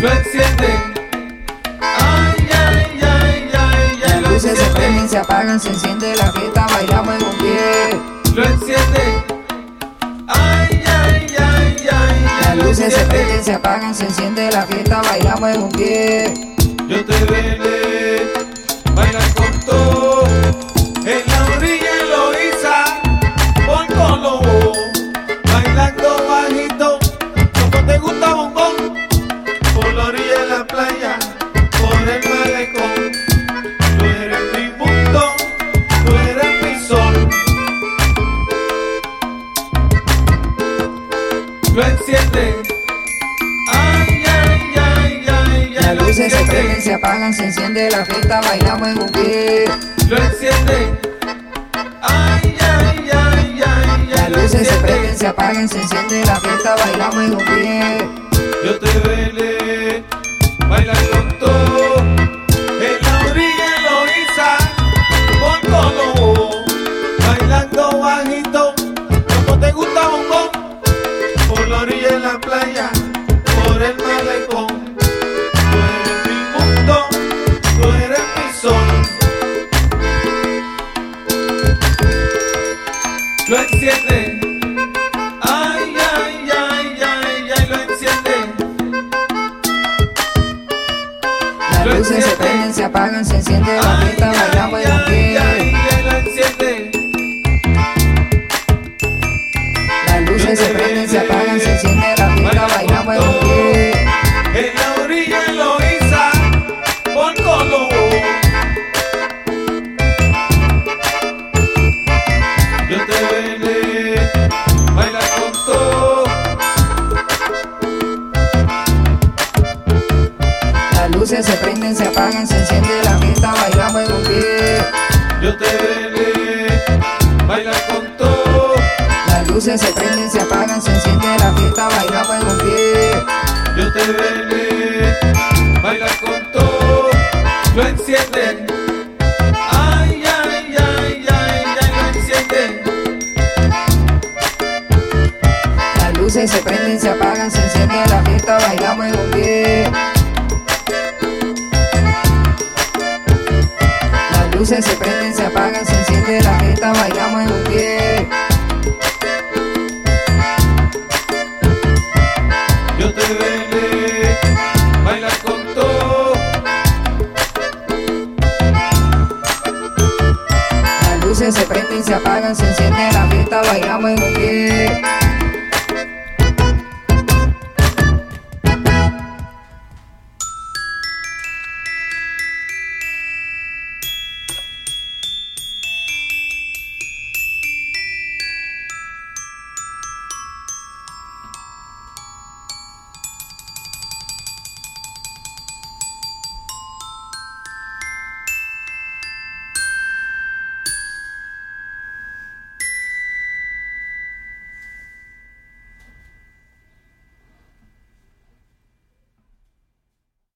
lo enciende. Ay, ay, ay, ay, ay, Las luces se prenden, se apagan, se enciende la fiesta, bailamos en un pie. lo enciende. Ay, ay, ay, ay, ay, Las lo luces se prenden, se apagan, se enciende la fiesta, bailamos en un pie. Yo te veré luces se enciende. prenden, se apagan, se enciende la fiesta, bailamos en un pie. lo enciende. Ay, ay, ay, ay, ay, Las lo luces se prenden, se apagan, se enciende la fiesta, bailamos en un pie. Yo te veré bailar con todo en la orilla Eloísa, por Colobo, bailando bajito, como te gusta bombón, por la orilla de la playa, Lo enciende. Ay, ay, ay, ay, ay, lo enciende. Las luces se prenden, se apagan, se enciende la fiesta, bailamos en un luces se prenden, se apagan, se enciende la fiesta, bailamos en un pie. Yo te veré bailar con todo. Las luces se prenden, se apagan, se enciende la fiesta, bailamos en un pie. Yo te veré bailar con todo. Lo enciende. Ay, ay, ay, ay, ay, lo enciende. Las luces se prenden, se apagan, se enciende la fiesta, bailamos en un pie. Luces se prenden, se apagan, se enciende la fiesta, bailamos en un pie. Yo te veré bailar con todo. Las luces se prenden, se apagan, se enciende la fiesta, bailamos en un pie.